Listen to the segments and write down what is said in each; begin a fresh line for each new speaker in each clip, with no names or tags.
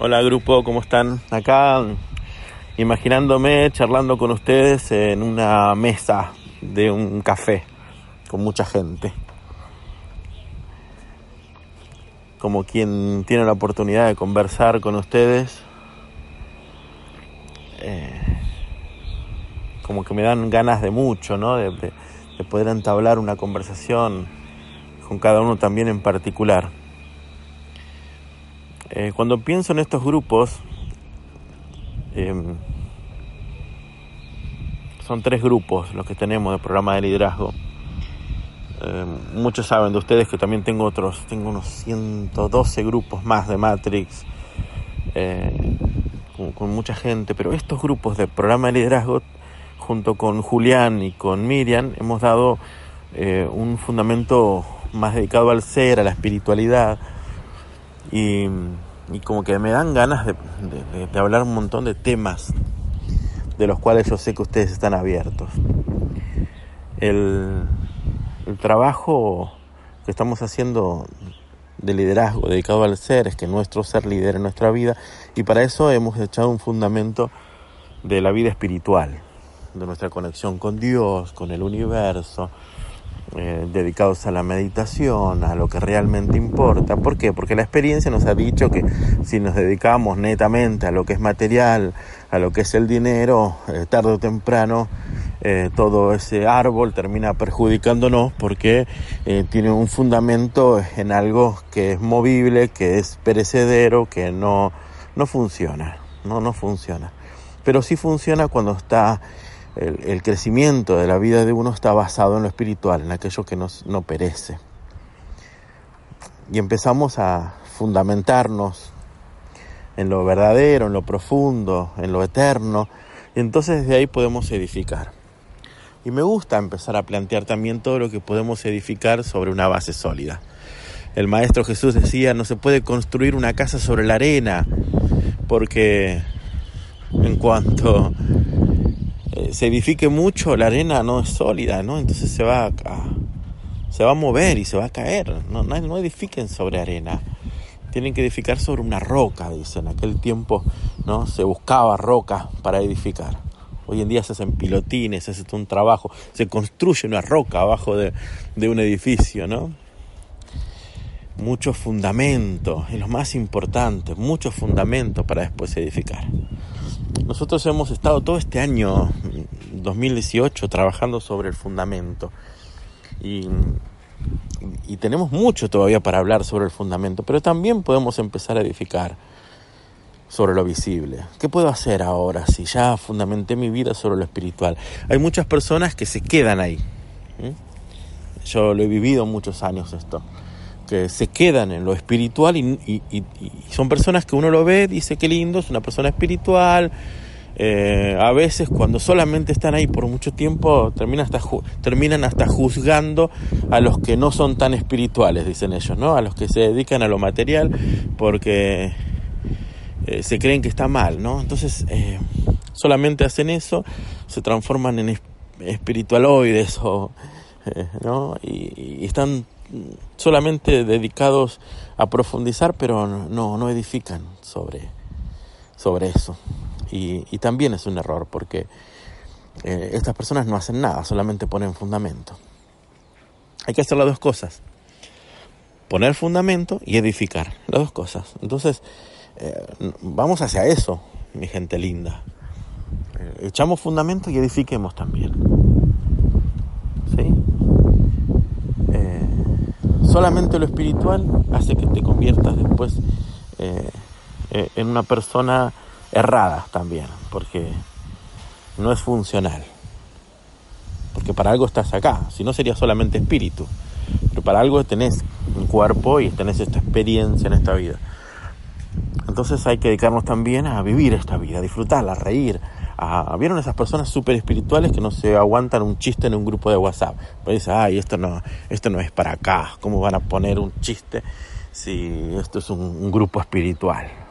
Hola grupo, ¿cómo están? Acá imaginándome charlando con ustedes en una mesa de un café con mucha gente. Como quien tiene la oportunidad de conversar con ustedes. Eh, como que me dan ganas de mucho, ¿no? De, de, de poder entablar una conversación con cada uno también en particular. Eh, cuando pienso en estos grupos, eh, son tres grupos los que tenemos de programa de liderazgo. Eh, muchos saben de ustedes que también tengo otros, tengo unos 112 grupos más de Matrix, eh, con, con, mucha gente, pero estos grupos de programa de liderazgo, junto con Julián y con Miriam, hemos dado eh, un fundamento más dedicado al ser, a la espiritualidad, y, y como que me dan ganas de, de, hablar un montón de temas de los cuales yo sé que ustedes están abiertos. El, el trabajo que estamos haciendo de liderazgo dedicado al ser es que nuestro ser lidere nuestra vida y para eso hemos echado un fundamento de la vida espiritual, de nuestra conexión con Dios, con el universo, eh, dedicados a la meditación, a lo que realmente importa. ¿Por qué? Porque la experiencia nos ha dicho que si nos dedicamos netamente a lo que es material, a lo que es el dinero, eh, tarde o temprano eh, todo ese árbol termina perjudicándonos porque tiene un fundamento en algo que es movible, que es perecedero, que no, no funciona, no, no funciona. Pero sí funciona cuando está el, crecimiento de la vida de uno está basado en lo espiritual, en aquello que nos, no perece. Y empezamos a fundamentarnos en lo verdadero, en lo profundo, en lo eterno, y entonces desde ahí podemos edificar. Y me gusta empezar a plantear también todo lo que podemos edificar sobre una base sólida. El Maestro Jesús decía, no se puede construir una casa sobre la arena, porque en cuanto se edifique mucho, la arena no es sólida, ¿no? Entonces se va a, se va a mover y se va a caer. No, no, no edifiquen sobre arena. Tienen que edificar sobre una roca, dicen. En aquel tiempo no se buscaba roca para edificar. Hoy en día se hacen pilotines, se hace un trabajo, se construye una roca abajo de, de un edificio, ¿no? Muchos fundamentos, es lo más importante, muchos fundamentos para después edificar. Nosotros hemos estado todo este año 2018 trabajando sobre el fundamento y, y, tenemos mucho todavía para hablar sobre el fundamento, pero también podemos empezar a edificar sobre lo visible. ¿Qué puedo hacer ahora si ya fundamenté mi vida sobre lo espiritual? Hay muchas personas que se quedan ahí. Yo lo he vivido muchos años esto que se quedan en lo espiritual y, y, y, y, son personas que uno lo ve, dice que lindo, es una persona espiritual. Eh, a veces cuando solamente están ahí por mucho tiempo terminan hasta, terminan hasta juzgando a los que no son tan espirituales, dicen ellos, ¿no? A los que se dedican a lo material porque eh, se creen que está mal, ¿no? Entonces eh, solamente hacen eso, se transforman en espiritualoides o, ¿no? y están solamente dedicados a profundizar, pero no, no edifican sobre, sobre eso. Y, también es un error porque eh, estas personas no hacen nada, solamente ponen fundamento. Hay que hacer las dos cosas. Poner fundamento y edificar, las dos cosas. Entonces, eh, vamos hacia eso, mi gente linda. Eh, echamos fundamento y edifiquemos también. ¿Sí? solamente lo espiritual hace que te conviertas después en una persona errada también, porque no es funcional. Porque para algo estás acá, si no sería solamente espíritu. Pero para algo tenés un cuerpo y tenés esta experiencia en esta vida. Entonces hay que dedicarnos también a vivir esta vida, a disfrutarla, a reír, a, ¿Vieron esas personas súper espirituales que no se aguantan un chiste en un grupo de WhatsApp? Pues dice, ay, esto no, esto no es para acá. ¿Cómo van a poner un chiste si esto es un grupo espiritual?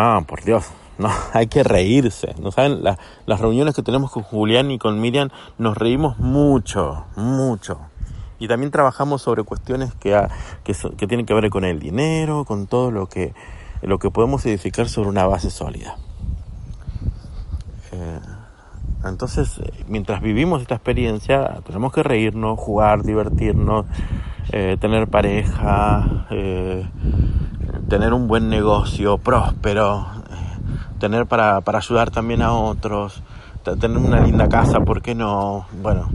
Ah, por Dios, no, hay que reírse. ¿No saben? La, las reuniones que tenemos con Julián y con Miriam nos reímos mucho, mucho. Y también trabajamos sobre cuestiones que, tienen que ver con el dinero, con todo lo que podemos edificar sobre una base sólida. Eh, entonces, mientras vivimos esta experiencia, tenemos que reírnos, jugar, divertirnos, eh, tener pareja, eh, tener un buen negocio próspero, tener para, para ayudar también a otros, tener una linda casa, ¿por qué no? Bueno,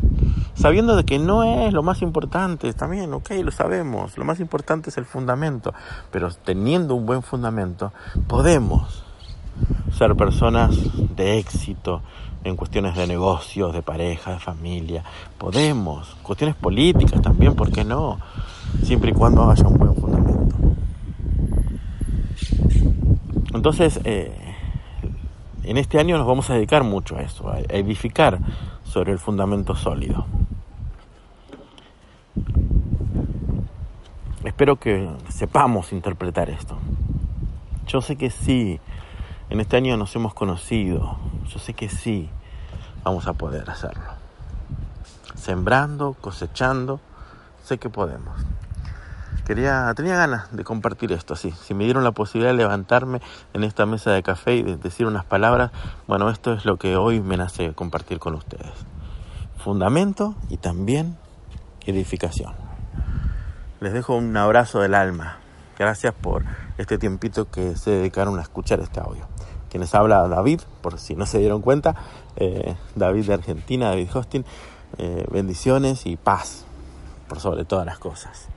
sabiendo de que no es lo más importante, también, ok, lo sabemos, lo más importante es el fundamento, pero teniendo un buen fundamento, podemos ser personas de éxito en cuestiones de negocios, de pareja, de familia, podemos, cuestiones políticas también, ¿por qué no? Siempre y cuando haya un buen fundamento. Entonces, eh, en este año nos vamos a dedicar mucho a eso, a edificar sobre el fundamento sólido. Espero que sepamos interpretar esto. Yo sé que sí, en este año nos hemos conocido, yo sé que sí, vamos a poder hacerlo. Sembrando, cosechando, sé que podemos. Quería, tenía ganas de compartir esto así. Si me dieron la posibilidad de levantarme en esta mesa de café y de decir unas palabras, bueno, esto es lo que hoy me nace compartir con ustedes. Fundamento y también edificación. Les dejo un abrazo del alma. Gracias por este tiempito que se dedicaron a escuchar este audio. Quienes habla David, por si no se dieron cuenta, eh, David de Argentina, David Hostin, eh, bendiciones y paz por sobre todas las cosas.